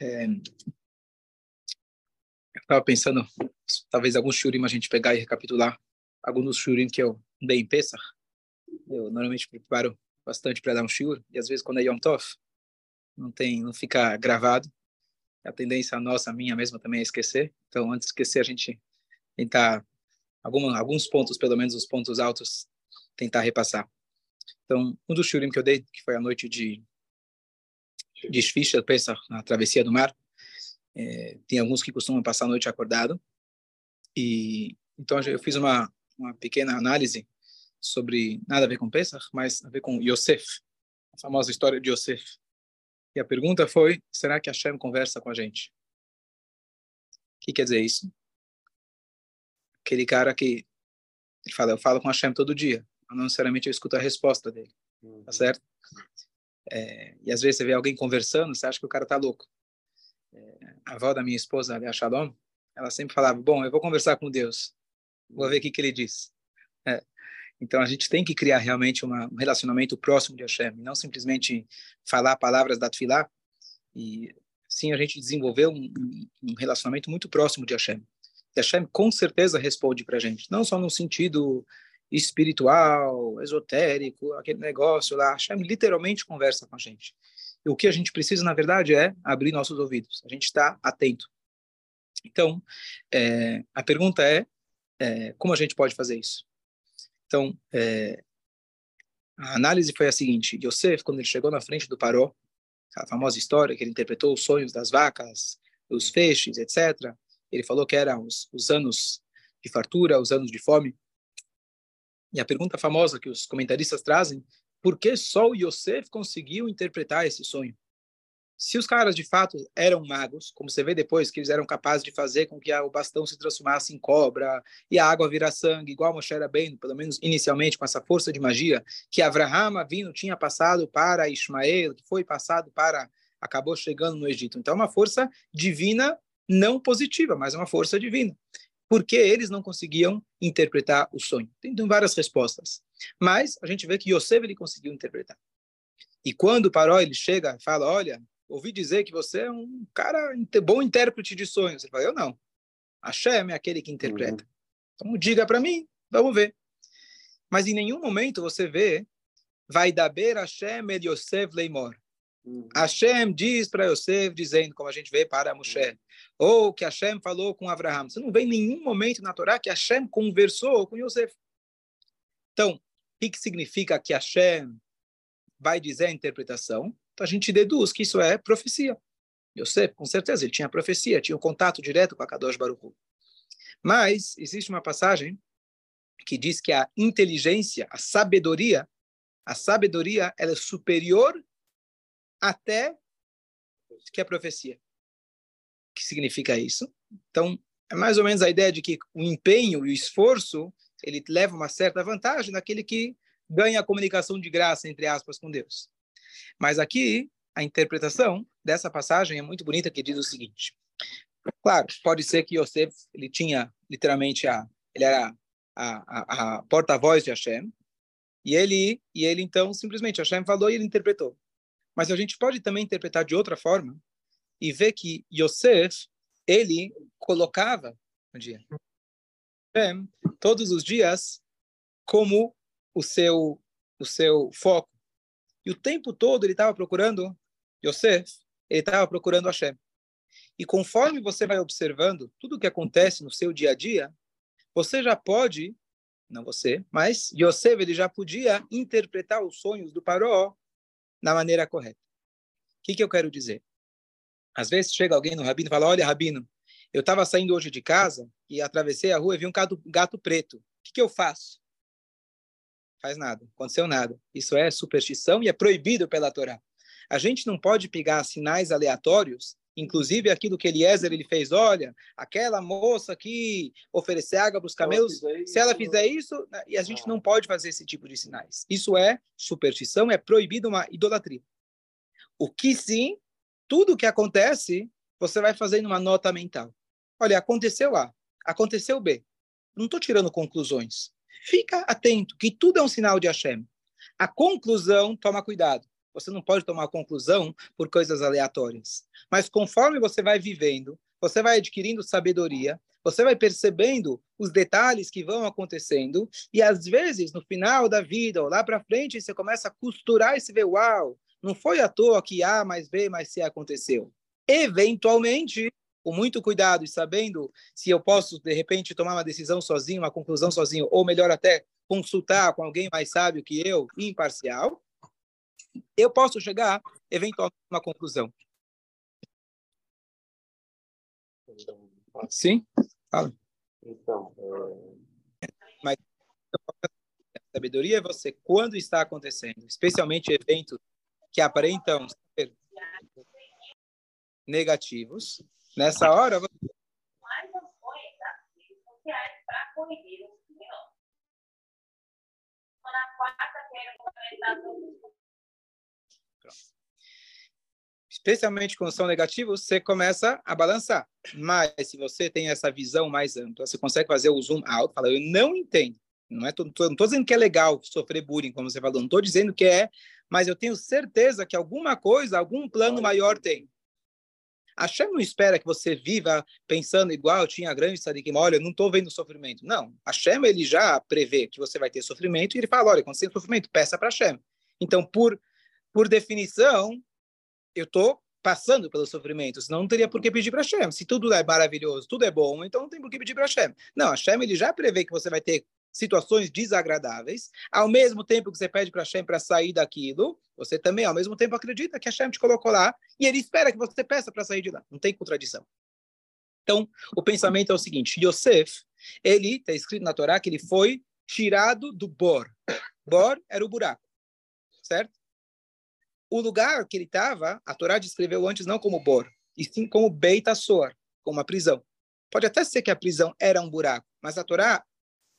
É, eu estava pensando, talvez alguns shurim a gente pegar e recapitular alguns dos shurim que eu dei em Pesach. Eu normalmente preparo bastante para dar um shur, e às vezes quando é Yom Tov, não tem, não fica gravado. A tendência nossa, a minha mesma também é esquecer. Então, antes de esquecer, a gente tentar alguma, alguns pontos, pelo menos os pontos altos, tentar repassar. Então, um dos shurim que eu dei, que foi a noite de de Shvisha, Pesach, na travessia do mar, é, tem alguns que costumam passar a noite acordado. E então eu fiz uma uma pequena análise sobre nada a ver com Pesach, mas a ver com Yosef, a famosa história de Yosef. E a pergunta foi: será que Hashem conversa com a gente? O que quer dizer isso? Aquele cara que ele fala, eu falo com Hashem todo dia, não necessariamente eu escuto a resposta dele, tá uhum. certo? É, e às vezes você vê alguém conversando, você acha que o cara tá louco. É, a avó da minha esposa, a Shalom, ela sempre falava: Bom, eu vou conversar com Deus, vou ver o que, que ele diz. É, então a gente tem que criar realmente uma, um relacionamento próximo de Hashem, não simplesmente falar palavras da Tfilah, e sim a gente desenvolver um, um relacionamento muito próximo de Hashem. E Hashem com certeza responde para a gente, não só no sentido espiritual, esotérico, aquele negócio lá. Hashem literalmente conversa com a gente. E o que a gente precisa, na verdade, é abrir nossos ouvidos. A gente está atento. Então, é, a pergunta é, é, como a gente pode fazer isso? Então, é, a análise foi a seguinte: Yosef, quando ele chegou na frente do Paró, a famosa história que ele interpretou os sonhos das vacas, os feixes, etc. Ele falou que eram os, os anos de fartura, os anos de fome. E a pergunta famosa que os comentaristas trazem, por que só o Yosef conseguiu interpretar esse sonho? Se os caras de fato eram magos, como você vê depois que eles eram capazes de fazer com que o bastão se transformasse em cobra e a água virar sangue, igual Moshe era bem, pelo menos inicialmente com essa força de magia que Avraham vindo tinha passado para Ismael, que foi passado para acabou chegando no Egito. Então é uma força divina não positiva, mas é uma força divina por que eles não conseguiam interpretar o sonho. Tem, várias respostas. Mas a gente vê que Yosef ele conseguiu interpretar. E quando o Paró ele chega e fala, olha, ouvi dizer que você é um cara bom intérprete de sonhos. Ele fala, eu não. Hashem é aquele que interpreta. Uhum. Então diga para mim, vamos ver. Mas em nenhum momento você vê vai daber Hashem el Yosef leimor. Uhum. Hashem diz para Yosef, dizendo, como a gente vê para Moshe, uhum. ou que Hashem falou com Abraham. Você não vê em nenhum momento na Torá que Hashem conversou com Yosef. Então, o que, significa que Hashem vai dizer a interpretação? Então, a gente deduz que isso é profecia. Yosef, com certeza, ele tinha profecia, tinha um contato direto com a Kadosh Baruch. Mas existe uma passagem que diz que a inteligência, a sabedoria, a sabedoria ela é superior até que a profecia. O que significa isso? Então, é mais ou menos a ideia de que o empenho e o esforço, ele leva uma certa vantagem naquele que ganha a comunicação de graça, entre aspas, com Deus. Mas aqui, a interpretação dessa passagem é muito bonita, que diz o seguinte. Claro, pode ser que Yosef, ele tinha literalmente a, ele era a, a, a porta-voz de Hashem, e ele, e ele então simplesmente Hashem falou e ele interpretou. Mas a gente pode também interpretar de outra forma e ver que Yosef, ele colocava um dia, todos os dias como o seu o seu foco. E o tempo todo ele estava procurando Yosef, ele estava procurando Hashem. E conforme você vai observando tudo o que acontece no seu dia a dia, você já pode, não você, mas Yosef ele já podia interpretar os sonhos do Paró na maneira correta. O que, que eu quero dizer? Às vezes chega alguém no rabino e fala: Olha, rabino, eu estava saindo hoje de casa e atravessei a rua e vi um gato, gato preto. O que, que eu faço? Faz nada, aconteceu nada. Isso é superstição e é proibido pela Torá. A gente não pode pegar sinais aleatórios, inclusive aquilo que Eliezer ele fez. Olha, aquela moça que oferecer água para os camelos, se ela fizer isso, né, e a gente não pode fazer esse tipo de sinais. Isso é superstição, é proibido uma idolatria. O que sim, tudo que acontece, você vai fazendo uma nota mental. Olha, aconteceu A, aconteceu B. Não estou tirando conclusões. Fica atento, que tudo é um sinal de Hashem. A conclusão, toma cuidado. Você não pode tomar conclusão por coisas aleatórias. Mas conforme você vai vivendo, você vai adquirindo sabedoria, você vai percebendo os detalhes que vão acontecendo, e às vezes, no final da vida, ou lá para frente, você começa a costurar e se vê, uau, não foi à toa que A mais B mais C aconteceu. Eventualmente, com muito cuidado e sabendo se eu posso, de repente, tomar uma decisão sozinho, uma conclusão sozinho, ou melhor até, consultar com alguém mais sábio que eu, imparcial, eu posso chegar, eventualmente, a uma conclusão. Sim? Fala. Então, é... Mas a sabedoria é você, quando está acontecendo, especialmente eventos que aparentam ser negativos, nessa hora você... Na quarta-feira, especialmente quando são negativos, você começa a balançar. Mas se você tem essa visão mais ampla, você consegue fazer o zoom out, fala, eu não entendo. Não é, tô, estou dizendo que é legal sofrer bullying, como você falou, não estou dizendo que é, mas eu tenho certeza que alguma coisa, algum plano maior tem. A Shem não espera que você viva pensando igual tinha a grande Sadikim, olha, eu não estou vendo sofrimento. Não, a Shem ele já prevê que você vai ter sofrimento e ele fala, olha, quando você tem sofrimento, peça para a Shem. Então, por, por definição, eu estou passando pelo sofrimento, senão não teria por que pedir para Hashem. Se tudo é maravilhoso, tudo é bom, então não tem por que pedir para Hashem. Não, Hashem ele já prevê que você vai ter situações desagradáveis, ao mesmo tempo que você pede para Hashem para sair daquilo, você também, ao mesmo tempo, acredita que Hashem te colocou lá e ele espera que você peça para sair de lá. Não tem contradição. Então, o pensamento é o seguinte: Yosef, ele está escrito na Torá que ele foi tirado do Bor. Bor era o buraco, certo? O lugar que ele estava, a Torá descreveu antes não como Bor, e sim como Beit Asor, como uma prisão. Pode até ser que a prisão era um buraco, mas a Torá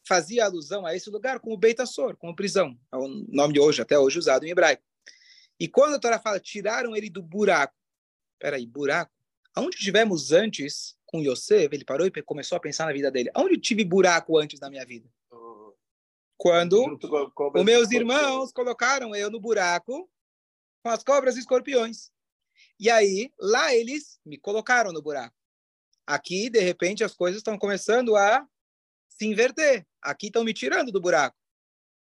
fazia alusão a esse lugar como Beit Asor, como prisão. É o nome de hoje, até hoje usado em hebraico. E quando a Torá fala, tiraram ele do buraco. Peraí, buraco? Aonde tivemos antes com Yosef, ele parou e começou a pensar na vida dele. Aonde tive buraco antes na minha vida? Quando os meus irmãos colocaram eu no buraco com as cobras e escorpiões. E aí, lá eles me colocaram no buraco. Aqui, de repente, as coisas estão começando a se inverter. Aqui estão me tirando do buraco.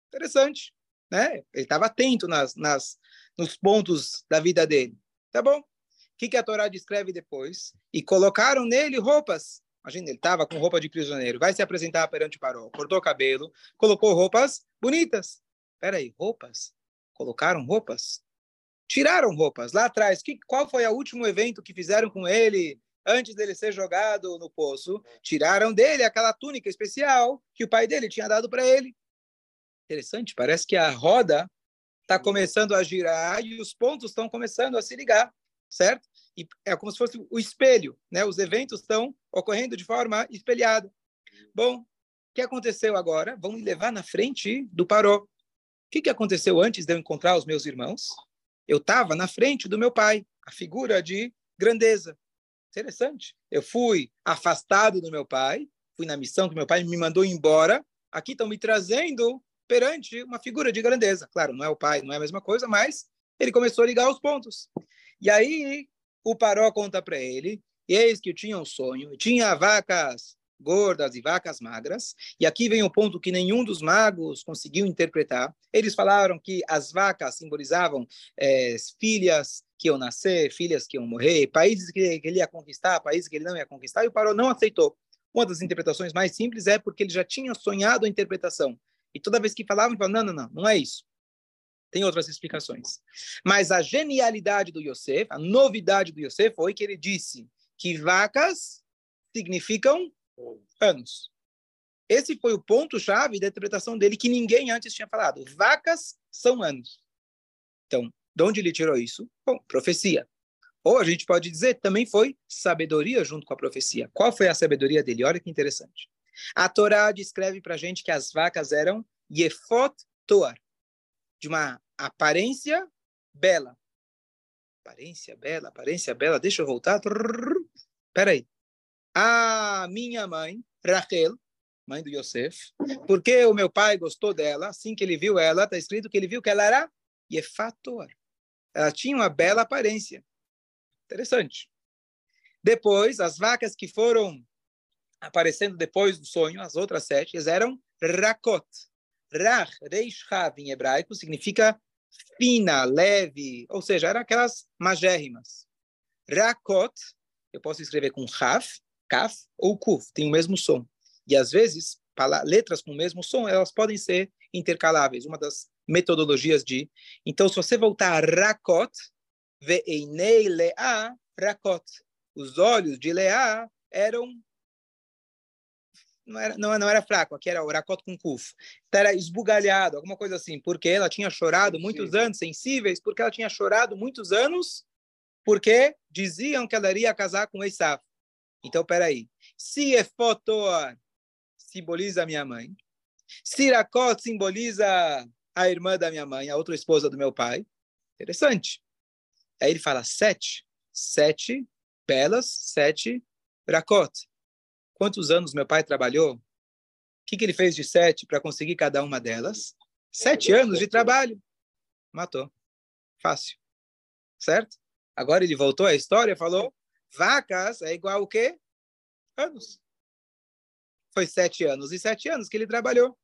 Interessante, né? Ele estava atento nas, nas, nos pontos da vida dele. Tá bom? O que, que a Torá descreve depois? E colocaram nele roupas. Imagina, ele estava com roupa de prisioneiro. Vai se apresentar perante o farol. Cortou o cabelo, colocou roupas bonitas. Peraí, roupas? Colocaram roupas? Tiraram roupas. Lá atrás, que, qual foi o último evento que fizeram com ele antes dele ser jogado no poço? Tiraram dele aquela túnica especial que o pai dele tinha dado para ele. Interessante, parece que a roda está começando a girar e os pontos estão começando a se ligar, certo? E é como se fosse o espelho, né? Os eventos estão ocorrendo de forma espelhada. Bom, o que aconteceu agora? Vamos levar na frente do paró. O que, que aconteceu antes de eu encontrar os meus irmãos? Eu estava na frente do meu pai, a figura de grandeza. Interessante. Eu fui afastado do meu pai, fui na missão que meu pai me mandou embora. Aqui estão me trazendo perante uma figura de grandeza. Claro, não é o pai, não é a mesma coisa, mas ele começou a ligar os pontos. E aí o Paró conta para ele, eis que eu tinha um sonho, tinha vacas gordas e vacas magras. E aqui vem o ponto que nenhum dos magos conseguiu interpretar. Eles falaram que as vacas simbolizavam é, filhas que iam nascer, filhas que iam morrer, países que ele ia conquistar, países que ele não ia conquistar, e o Paró não aceitou. Uma das interpretações mais simples é porque ele já tinha sonhado a interpretação. E toda vez que falavam, ele falava, não, não, não, não é isso. Tem outras explicações. Mas a genialidade do Yosef, a novidade do Yosef foi que ele disse que vacas significam anos. Esse foi o ponto-chave da interpretação dele que ninguém antes tinha falado. Vacas são anos. Então, de onde ele tirou isso? Bom, profecia. Ou a gente pode dizer, também foi sabedoria junto com a profecia. Qual foi a sabedoria dele? Olha que interessante. A Torá descreve para a gente que as vacas eram Yefot Toar, de uma aparência bela. Aparência bela, aparência bela. Deixa eu voltar. Espera aí a minha mãe, Rachel, mãe do Yosef, porque o meu pai gostou dela, assim que ele viu ela, está escrito que ele viu que ela era Yefator. Ela tinha uma bela aparência. Interessante. Depois, as vacas que foram aparecendo depois do sonho, as outras sete, eram rakot. Rach, reish em hebraico, significa fina, leve, ou seja, eram aquelas magérrimas. Rakot, eu posso escrever com raf, kaf ou kuf, tem o mesmo som. E às vezes, letras com o mesmo som, elas podem ser intercaláveis, uma das metodologias de. Então, se você voltar a rakot, ve'einei le'a rakot. Os olhos de Leá eram não era, não, não era fraco, aqui era o Rakot com Kuf. Então era esbugalhado, alguma coisa assim, porque ela tinha chorado muitos anos, sensíveis, porque ela tinha chorado muitos anos, porque diziam que ela iria casar com Esav. Então, peraí. Se Efotor simboliza a minha mãe, Sirakot simboliza a irmã da minha mãe, a outra esposa do meu pai. Interessante. Aí ele fala sete. Sete belas, sete Rakot. Quantos anos meu pai trabalhou? O que, que ele fez de sete para conseguir cada uma delas? Sete anos de trabalho. Matou. Fácil. Certo? Agora ele voltou à história e falou: vacas é igual o quê? Anos. Foi sete anos e sete anos que ele trabalhou.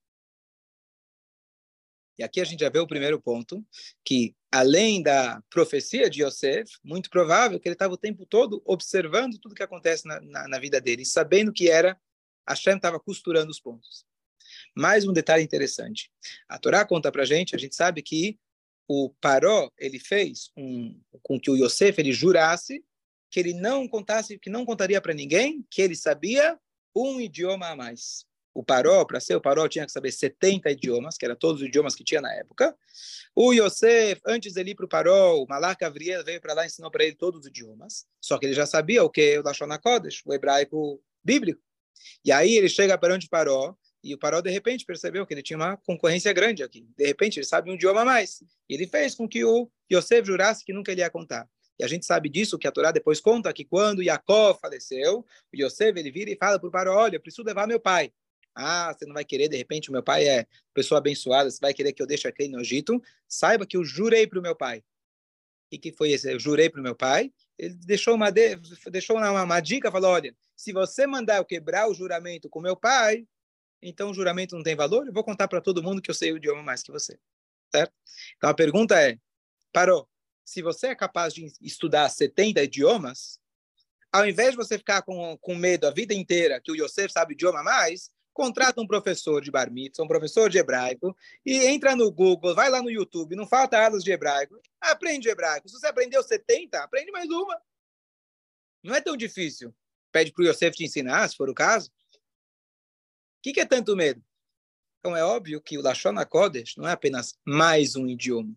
E aqui a gente já vê o primeiro ponto, que além da profecia de Yosef, muito provável que ele estava o tempo todo observando tudo que acontece na, na, na vida dele, sabendo que era, Hashem estava costurando os pontos. Mais um detalhe interessante. A Torá conta para gente, a gente sabe que o Paró, ele fez um, com que o Yosef, ele jurasse que ele não contasse, que não contaria para ninguém que ele sabia um idioma a mais o Paró, para ser o Paró, tinha que saber 70 idiomas, que eram todos os idiomas que tinha na época. O Yosef, antes de ir para o Paró, o Malach Gavriel veio para lá e ensinou para ele todos os idiomas. Só que ele já sabia o que? O Lashon HaKodesh, o hebraico bíblico. E aí ele chega para onde Paró, e o Paró, de repente, percebeu que ele tinha uma concorrência grande aqui. De repente, ele sabe um idioma a mais. E ele fez com que o Yosef jurasse que nunca ele ia contar. E a gente sabe disso, que a Torá depois conta que quando Jacó faleceu, Yosef, ele vira e fala para o Paró, olha, preciso levar meu pai. Ah, você não vai querer, de repente, o meu pai é pessoa abençoada, você vai querer que eu deixe aquele no Egito. Saiba que eu jurei para o meu pai. E que foi esse? Eu jurei para o meu pai. Ele deixou uma, de, deixou uma, uma dica, falou, olha, se você mandar eu quebrar o juramento com meu pai, então o juramento não tem valor, eu vou contar para todo mundo que eu sei o idioma mais que você. Certo? Então a pergunta é, parou, se você é capaz de estudar 70 idiomas, ao invés de você ficar com, com medo a vida inteira que o Yosef sabe idioma mais, contrata um professor de bar mitzvah, um professor de hebraico, e entra no Google, vai lá no YouTube, não falta aulas de hebraico, aprende hebraico. Se você aprendeu 70, aprende mais uma. Não é tão difícil. Pede para o Yosef te ensinar, se for o caso. O que, que, é tanto medo? Então, é óbvio que o Lashon HaKodesh não é apenas mais um idioma.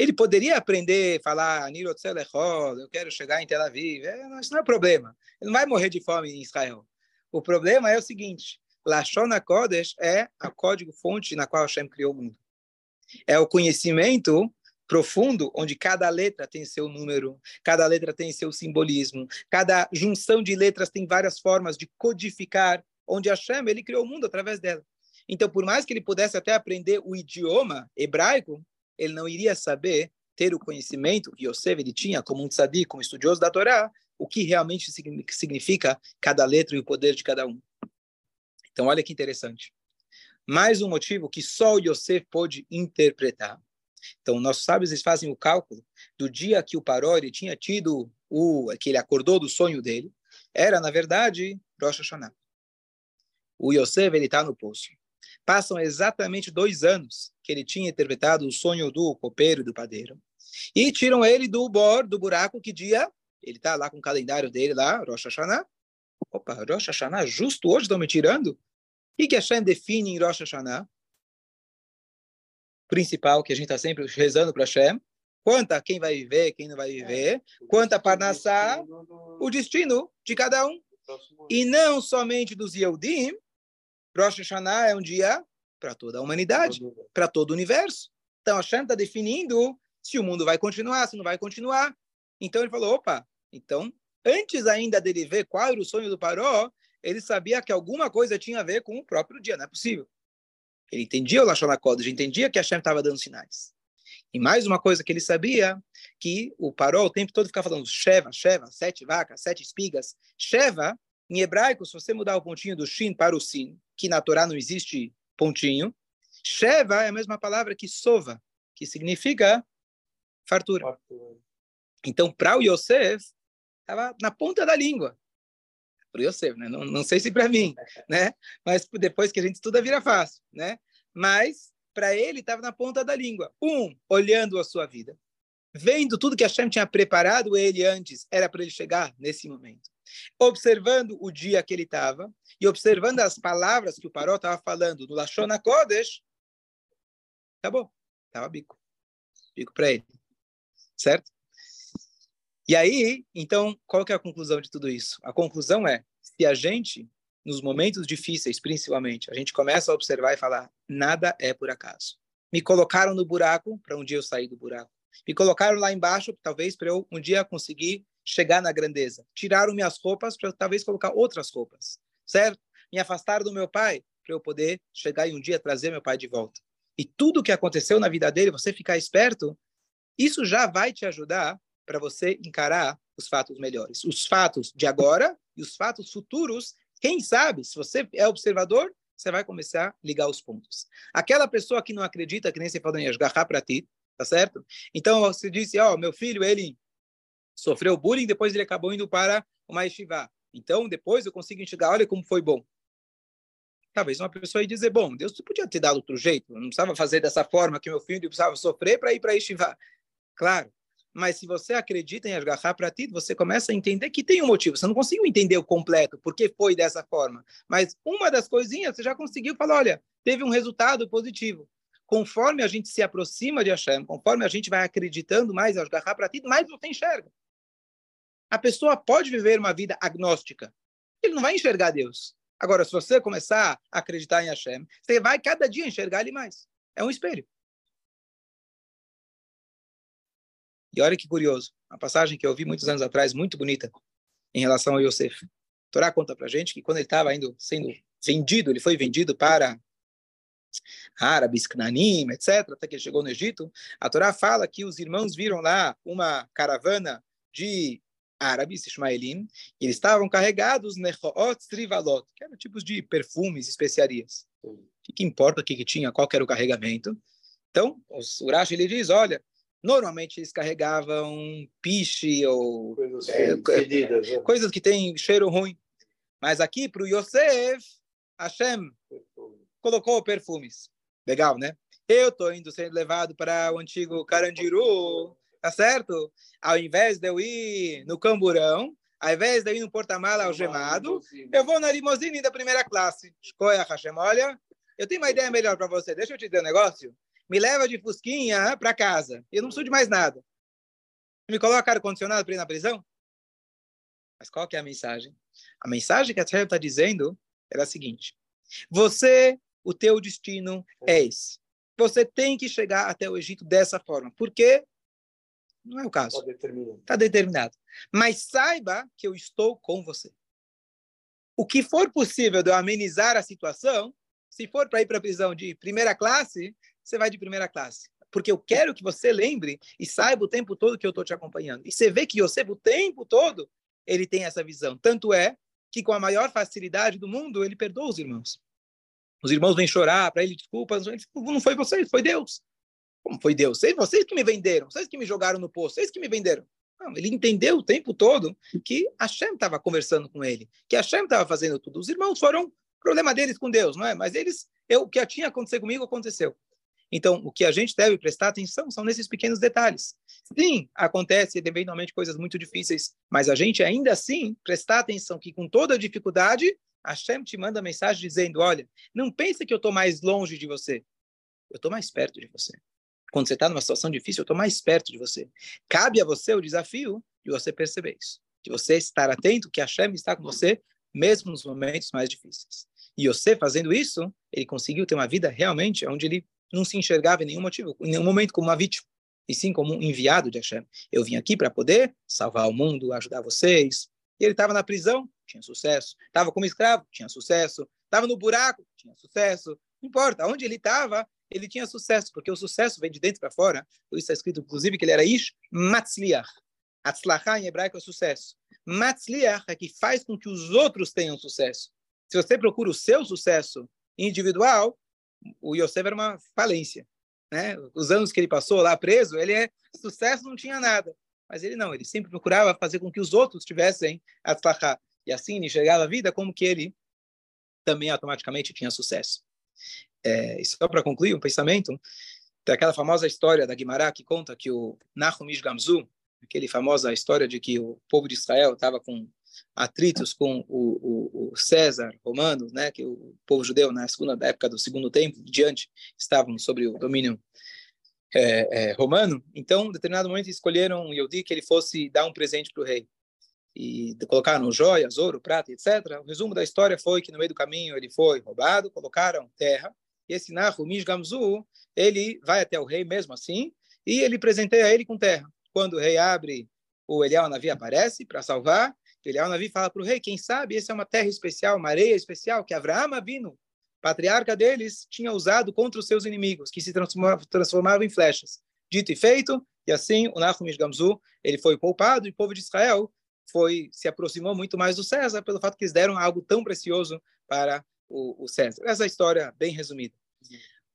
Ele poderia aprender falar eu quero chegar em Tel Aviv. É, isso não é problema. Ele não vai morrer de fome em Israel. O problema é o seguinte: Lashon HaKodesh é a código-fonte na qual Hashem criou o mundo. É o conhecimento profundo, onde cada letra tem seu número, cada letra tem seu simbolismo, cada junção de letras tem várias formas de codificar, onde Hashem ele criou o mundo através dela. Então, por mais que ele pudesse até aprender o idioma hebraico, ele não iria saber ter o conhecimento que Yosef ele tinha como um tzadik, como estudioso da Torá, o que realmente significa cada letra e o poder de cada um. Então, olha que interessante. Mais um motivo que só o Yosef pôde interpretar. Então, nossos sábios eles fazem o cálculo do dia que o Paró ele tinha tido o que ele acordou do sonho dele, era na verdade Rosh Hashanah. O Yosef ele está no poço. Passam exatamente dois anos que ele tinha interpretado o sonho do copeiro e do padeiro e tiram ele do bor, do buraco, que dia ele está lá com o calendário dele lá, Rosh Hashanah. Opa, Rosh Hashanah, justo hoje estão me tirando? O que, que Hashem define em Rosh Hashanah? Principal, que a gente está sempre rezando para Hashem. Quanta quem vai viver, quem não vai viver. Quanta Parnassá, o destino de cada um. E não somente dos Yehudim. Rosh Hashanah é um dia para toda a humanidade, para todo o universo. Então Hashem está definindo se o mundo vai continuar, se não vai continuar. Então ele falou, opa, então, antes ainda dele ver qual era o sonho do Paró, ele sabia que alguma coisa tinha a ver com o próprio dia, não é possível. Ele entendia o Lashon HaKodesh, entendia que Hashem estava dando sinais. E mais uma coisa que ele sabia, que o Paró o tempo todo ficava falando Sheva, Sheva, sete vacas, sete espigas. Sheva, em hebraico, se você mudar o pontinho do Shin para o Sin, que na Torá não existe pontinho, Sheva é a mesma palavra que Sova, que significa fartura. fartura. Então, para o Yosef, estava na ponta da língua. Para o Yosef, né? Não, não sei se para mim, né? Mas depois que a gente estuda, vira fácil, né? Mas, para ele, estava na ponta da língua. Um, olhando a sua vida. Vendo tudo que Hashem tinha preparado ele antes, era para ele chegar nesse momento. Observando o dia que ele estava e observando as palavras que o Paró estava falando no Lashona Kodesh, acabou. Estava bico. Bico para ele. Certo? E aí, então, qual que é a conclusão de tudo isso? A conclusão é, se a gente, nos momentos difíceis, principalmente, a gente começa a observar e falar, nada é por acaso. Me colocaram no buraco para um dia eu sair do buraco. Me colocaram lá embaixo, talvez para eu um dia conseguir chegar na grandeza. Tiraram minhas roupas para talvez colocar outras roupas, certo? Me afastaram do meu pai para eu poder chegar e um dia trazer meu pai de volta. E tudo o que aconteceu na vida dele, você ficar esperto, isso já vai te ajudar para você encarar os fatos melhores. Os fatos de agora e os fatos futuros, quem sabe, se você é observador, você vai começar a ligar os pontos. Aquela pessoa que não acredita, que nem você falou em para ti, tá certo? Então você disse, ó, oh, meu filho, ele sofreu bullying, depois ele acabou indo para uma yeshiva. Então, depois eu consigo enxergar, olha como foi bom. Talvez uma pessoa ia dizer, bom, Deus podia ter dado outro jeito, não precisava fazer dessa forma que meu filho precisava sofrer para ir para yeshiva. Claro, mas se você acredita em Ashgaha Pratit, você começa a entender que tem um motivo. Você não conseguiu entender o completo, porque foi dessa forma. Mas uma das coisinhas, você já conseguiu falar, olha, teve um resultado positivo. Conforme a gente se aproxima de Hashem, conforme a gente vai acreditando mais Ashgaha Pratit, mais você enxerga. A pessoa pode viver uma vida agnóstica. Ele não vai enxergar Deus. Agora, se você começar a acreditar em Hashem, você vai cada dia enxergar ele mais. É um espelho. E olha que curioso, uma passagem que eu ouvi muitos anos atrás, muito bonita, em relação a Yosef. Torá conta para gente que quando ele estava sendo vendido, ele foi vendido para árabes, Cananim, etc., até que ele chegou no Egito, a Torá fala que os irmãos viram lá uma caravana de árabes, Ismaelim, e eles estavam carregados nechoot trivalot, que eram tipos de perfumes, especiarias. O que, que importa o que, que tinha, qual que era o carregamento? Então, o Urash, ele diz, olha, Normalmente eles carregavam piche ou coisas, é, fedidas, né? coisas que têm cheiro ruim. Mas aqui para o Yosef, Hashem colocou perfumes. Legal, né? Eu estou indo sendo levado para o antigo Carandiru, tá certo? Ao invés de eu ir no Camburão, ao invés de eu ir no porta-mala algemado, eu vou na limusine da primeira classe. Escolha, Hashem, olha, eu tenho uma ideia melhor para você. Deixa eu te dizer um negócio me leva de fusquinha para casa. Eu não preciso de mais nada. Me coloca ar-condicionado para ir na prisão? Mas qual que é a mensagem? A mensagem que a Tzher está dizendo era a seguinte. Você, o teu destino é esse. Você tem que chegar até o Egito dessa forma. Por quê? Não é o caso. Está determinado. Tá determinado. Mas saiba que eu estou com você. O que for possível de eu amenizar a situação, se for para ir para a prisão de primeira classe, você vai de primeira classe. Porque eu quero que você lembre e saiba o tempo todo que eu estou te acompanhando. E você vê que Yosef, o tempo todo, ele tem essa visão. Tanto é que, com a maior facilidade do mundo, ele perdoa os irmãos. Os irmãos vêm chorar para ele desculpas. Não foi vocês, foi Deus. Como foi Deus? Vocês, vocês que me venderam, vocês que me jogaram no poço, vocês que me venderam. Não, ele entendeu o tempo todo que Hashem estava conversando com ele, que Hashem estava fazendo tudo. Os irmãos foram problema deles com Deus, não é? Mas eles, eu, o que tinha acontecido comigo aconteceu. Então, o que a gente deve prestar atenção são nesses pequenos detalhes. Sim, acontece eventualmente coisas muito difíceis, mas a gente ainda assim prestar atenção que com toda a dificuldade, Hashem te manda mensagem dizendo: olha, não pense que eu estou mais longe de você, eu estou mais perto de você. Quando você está numa situação difícil, eu estou mais perto de você. Cabe a você o desafio de você perceber isso, de você estar atento que Hashem está com você, mesmo nos momentos mais difíceis. E você fazendo isso, ele conseguiu ter uma vida realmente onde ele não se enxergava em nenhum motivo, em nenhum momento como uma vítima, e sim como um enviado de Hashem. Eu vim aqui para poder salvar o mundo, ajudar vocês. E ele estava na prisão, tinha sucesso. Estava como escravo, tinha sucesso. Estava no buraco, tinha sucesso. Não importa, onde ele estava, ele tinha sucesso, porque o sucesso vem de dentro para fora. Por isso está escrito, inclusive, que ele era Ish Matzliach. Atzlachá em hebraico é sucesso. Matzliach é que faz com que os outros tenham sucesso. Se você procura o seu sucesso individual, o Yosef era uma falência. Né? Os anos que ele passou lá preso, ele é sucesso, não tinha nada. Mas ele não, ele sempre procurava fazer com que os outros tivessem atzlachá. E assim enxergava a vida como que ele também automaticamente tinha sucesso. É, só para concluir um pensamento, tem aquela famosa história da Guimará que conta que o Nahum Gamzu, aquele famosa história de que o povo de Israel estava com atritos com o, o, o, César romano, né, que o povo judeu na segunda época do segundo tempo diante estavam sobre o domínio é, é, romano. Então, em determinado momento escolheram o Yodi que ele fosse dar um presente para o rei e colocaram joias, ouro, prata, etc. O resumo da história foi que no meio do caminho ele foi roubado, colocaram terra e esse Nahu Gamzu, ele vai até o rei mesmo assim, e ele presenteia ele com terra. Quando o rei abre, o Eliel Navi aparece para salvar, o Eliel Navi fala para o rei, quem sabe essa é uma terra especial, uma areia especial, que Avraham Avinu, patriarca deles, tinha usado contra os seus inimigos, que se transformavam em flechas. Dito e feito, e assim o Nahum Gamzu, ele foi poupado, e o povo de Israel foi se aproximou muito mais do César pelo fato que eles deram algo tão precioso para o, o César. Essa é a história bem resumida.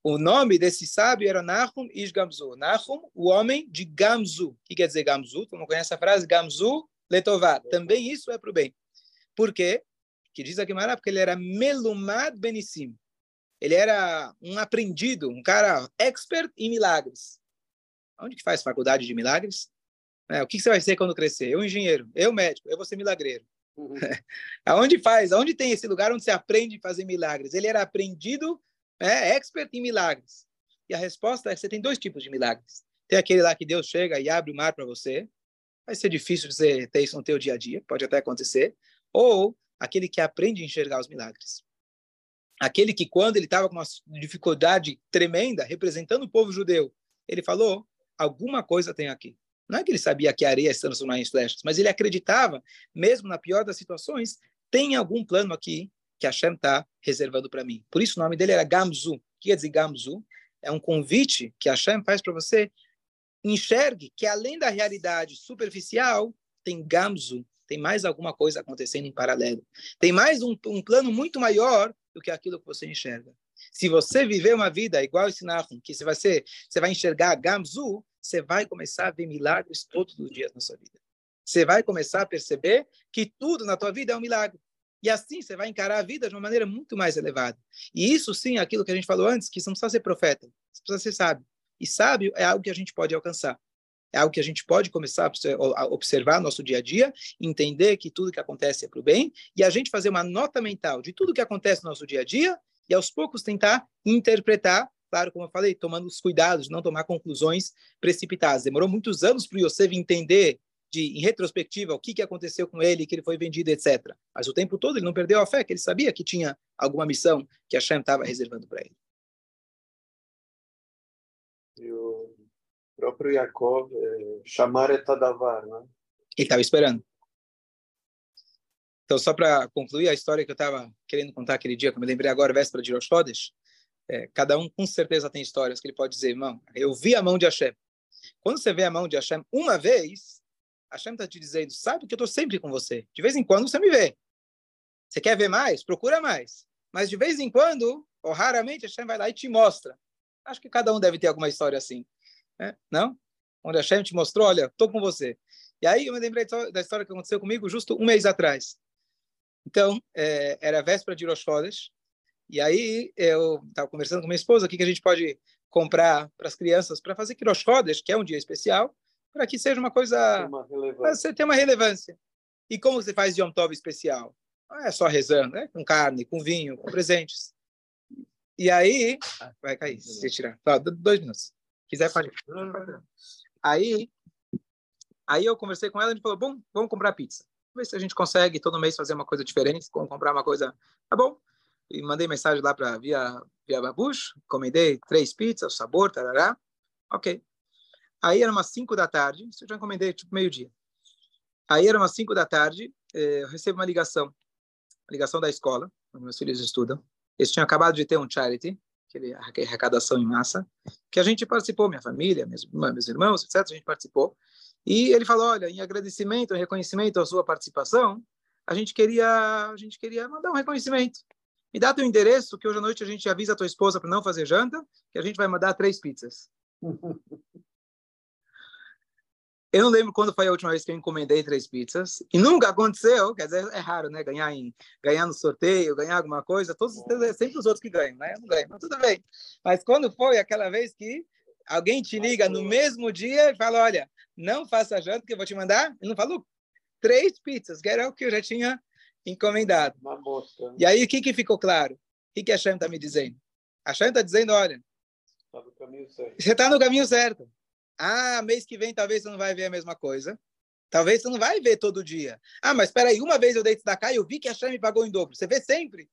O nome desse sábio era Nahum Ish Gamzu. Nahum, o homem de Gamzu. O que quer dizer Gamzu? Tu não conhece a frase? Gamzu Letová. Também isso é para o bem. Por quê? Que diz aqui Mará, porque ele era Melumad Benissim. Ele era um aprendido, um cara expert em milagres. Onde que faz faculdade de milagres? É, o que você vai ser quando crescer? Eu engenheiro, eu médico, eu vou ser milagreiro. Uhum. Aonde faz? Aonde tem esse lugar onde você aprende a fazer milagres? Ele era aprendido é expert em milagres. E a resposta é que você tem dois tipos de milagres. Tem aquele lá que Deus chega e abre o mar para você. Vai ser difícil você ter isso no teu dia a dia, pode até acontecer. Ou aquele que aprende a enxergar os milagres. Aquele que, quando ele estava com uma dificuldade tremenda, representando o povo judeu, ele falou: alguma coisa tem aqui. Não é que ele sabia que a areia se transformar em flechas, mas ele acreditava, mesmo na pior das situações, tem algum plano aqui que Hashem está reservando para mim. Por isso o nome dele era Gamzu. O que quer dizer Gamzu? É um convite que Hashem faz para você enxergue que além da realidade superficial, tem Gamzu, tem mais alguma coisa acontecendo em paralelo. Tem mais um, um plano muito maior do que aquilo que você enxerga. Se você viver uma vida igual esse Nahum, que você vai ser, você vai enxergar Gamzu, você vai começar a ver milagres todos os dias na sua vida. Você vai começar a perceber que tudo na tua vida é um milagre. E assim você vai encarar a vida de uma maneira muito mais elevada. E isso sim, aquilo que a gente falou antes, que você não precisa ser profeta, você precisa ser sábio. E sábio é algo que a gente pode alcançar. É algo que a gente pode começar a observar no nosso dia a dia, entender que tudo que acontece é para o bem, e a gente fazer uma nota mental de tudo que acontece no nosso dia a dia, e aos poucos tentar interpretar, claro, como eu falei, tomando os cuidados, não tomar conclusões precipitadas. Demorou muitos anos para o Yosef entender de, em retrospectiva, o que, que aconteceu com ele, que ele foi vendido, etc. Mas o tempo todo ele não perdeu a fé, que ele sabia que tinha alguma missão que a Shem estava reservando para ele. E o próprio Yaakov, é, chamar etadavar, né? Ele estava esperando. Então, só para concluir a história que eu estava querendo contar aquele dia, que eu me lembrei agora, véspera de Rosh Chodesh, é, cada um com certeza tem histórias que ele pode dizer, irmão, eu vi a mão de Hashem. Quando você vê a mão de Hashem uma vez, Hashem está te dizendo, sabe que eu estou sempre com você. De vez em quando você me vê. Você quer ver mais? Procura mais. Mas de vez em quando, ou raramente, Hashem vai lá e te mostra. Acho que cada um deve ter alguma história assim. Né? Não? Onde Hashem te mostrou, olha, estou com você. E aí eu me lembrei da história que aconteceu comigo justo um mês atrás. Então, é, era a véspera de Rosh Chodesh, e aí eu estava conversando com minha esposa o que, que a gente pode comprar para as crianças para fazer Rosh Chodesh, que é um dia especial, para que seja uma coisa. Para você ter uma relevância. E como você faz Yom Tov especial? Não é só rezando, né? com carne, com vinho, com presentes. E aí. Ah, vai cair, se você tirar. Tá, dois minutos. Quiser, pode. Aí. Aí eu conversei com ela e a gente falou: bom, vamos comprar pizza. Vamos ver se a gente consegue todo mês fazer uma coisa diferente, comprar uma coisa. Tá bom? E mandei mensagem lá para via, via Babush, encomendei três pizzas, sabor, tarará. Ok. Aí era umas 5 da tarde, isso eu já encomendei tipo meio-dia. Aí era umas 5 da tarde, eh, eu recebo uma ligação, uma ligação da escola, onde meus filhos estudam. Eles tinham acabado de ter um charity, aquele arrecadação em massa, que a gente participou, minha família, meus, meus irmãos, etc., a gente participou. E ele falou, olha, em agradecimento, em reconhecimento à sua participação, a gente queria, a gente queria mandar um reconhecimento. Me dá teu endereço, que hoje à noite a gente avisa a tua esposa para não fazer janta, que a gente vai mandar três pizzas. Eu não lembro quando foi a última vez que eu encomendei três pizzas. E nunca aconteceu. Quer dizer, é raro, né? Ganhar, em, ganhar no sorteio, ganhar alguma coisa. Todos, é sempre os outros que ganham, né? Eu não ganho, mas tudo bem. Mas quando foi aquela vez que alguém te liga no mesmo dia e fala, olha, não faça janta que eu vou te mandar. Ele não falou três pizzas, que era o que eu já tinha encomendado. E aí, o que, que ficou claro? O que, que a Shem está me dizendo? A Shem está dizendo, olha, tá você está no caminho certo. Ah, mês que vem talvez você não vai ver a mesma coisa. Talvez você não vai ver todo dia. Ah, mas espera aí, uma vez eu dei da cá e eu vi que a Shem me pagou em dobro. Você vê sempre.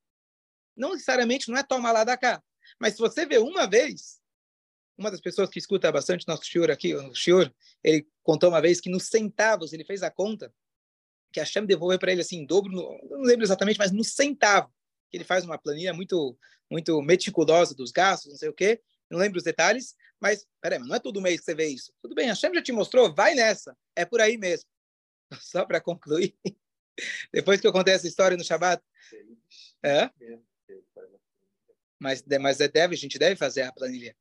Não necessariamente não é tomar lá da cá. Mas se você vê uma vez, uma das pessoas que escuta bastante nosso shiur aqui, o shiur, ele contou uma vez que nos centavos, ele fez a conta, que a Shem devolveu para ele assim, em dobro, no, não lembro exatamente, mas no centavo. Ele faz uma planilha muito muito meticulosa dos gastos, não sei o quê, não lembro os detalhes, mas, peraí, não é todo mês que você vê isso. Tudo bem, a Shem já te mostrou, vai nessa. É por aí mesmo. Só para concluir, depois que eu contei essa história no Shabat. É? Mas, mas é deve, a gente deve fazer a planilha.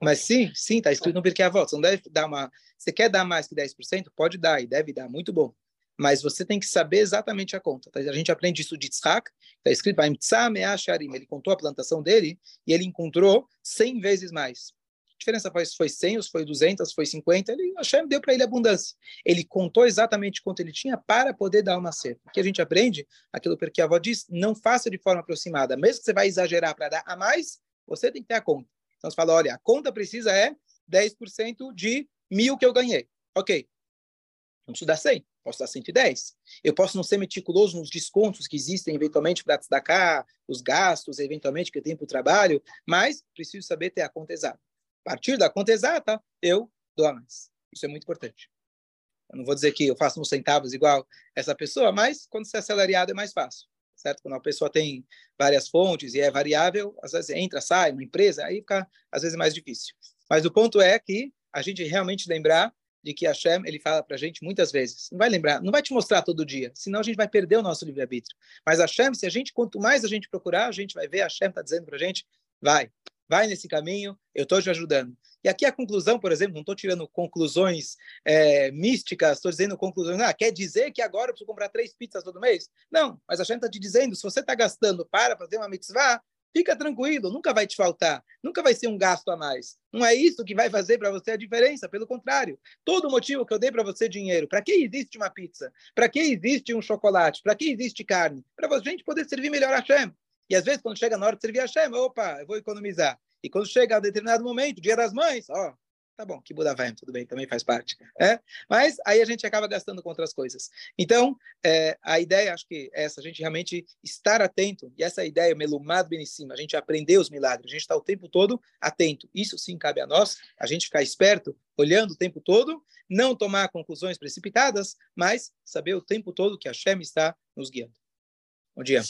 Mas sim, sim, está escrito no Pirkei Avot. Você não deve dar uma... Você quer dar mais que 10%? Pode dar, e deve dar, muito bom. Mas você tem que saber exatamente a conta. Tá? A gente aprende isso de Tzhak, está escrito, ele contou a plantação dele e ele encontrou 100 vezes mais. A diferença foi foi 100, ou se foi 200, se foi 50, ele, Hashem deu para ele abundância. Ele contou exatamente quanto ele tinha para poder dar uma cerca. O que a gente aprende, aquilo que a avó diz, não faça de forma aproximada. Mesmo que você vai exagerar para dar a mais, você tem que ter a conta. Então você fala, olha, a conta precisa é 10% de mil que eu ganhei. Ok. Não preciso dar 100, posso dar 110. Eu posso não ser meticuloso nos descontos que existem eventualmente para destacar, os gastos eventualmente que eu tenho para o trabalho, mas preciso saber ter a conta exata. A partir da conta exata, eu dou a mais. Isso é muito importante. Eu não vou dizer que eu faço uns centavos igual essa pessoa, mas quando você é assalariado é mais fácil, certo? Quando a pessoa tem várias fontes e é variável, às vezes entra, sai, uma empresa, aí fica às vezes mais difícil. Mas o ponto é que a gente realmente lembrar de que Hashem, ele fala para a gente muitas vezes, não vai lembrar, não vai te mostrar todo dia, senão a gente vai perder o nosso livre-arbítrio. Mas Hashem, se a gente, quanto mais a gente procurar, a gente vai ver, Hashem está dizendo para a gente, vai, vai nesse caminho, eu estou te ajudando. E aqui a conclusão, por exemplo, não estou tirando conclusões é, místicas, estou dizendo conclusões, ah, quer dizer que agora eu preciso comprar três pizzas todo mês? Não, mas a gente está te dizendo, se você está gastando para fazer uma mitzvah, fica tranquilo, nunca vai te faltar, nunca vai ser um gasto a mais. Não é isso que vai fazer para você a diferença, pelo contrário. Todo motivo que eu dei para você dinheiro, para que existe uma pizza? Para que existe um chocolate? Para que existe carne? Para a gente poder servir melhor a Shem. E às vezes, quando chega na hora de servir a Shem, opa, eu vou economizar. E quando chega a determinado momento, dia das mães, ó, tá bom, que Buda vai, tudo bem, também faz parte. É? Mas aí a gente acaba gastando com outras coisas. Então, é, a ideia, acho que é essa, a gente realmente estar atento, e essa ideia, melumado bem em cima, a gente aprender os milagres, a gente está o tempo todo atento. Isso sim cabe a nós, a gente ficar esperto, olhando o tempo todo, não tomar conclusões precipitadas, mas saber o tempo todo que a Shem está nos guiando. Bom dia.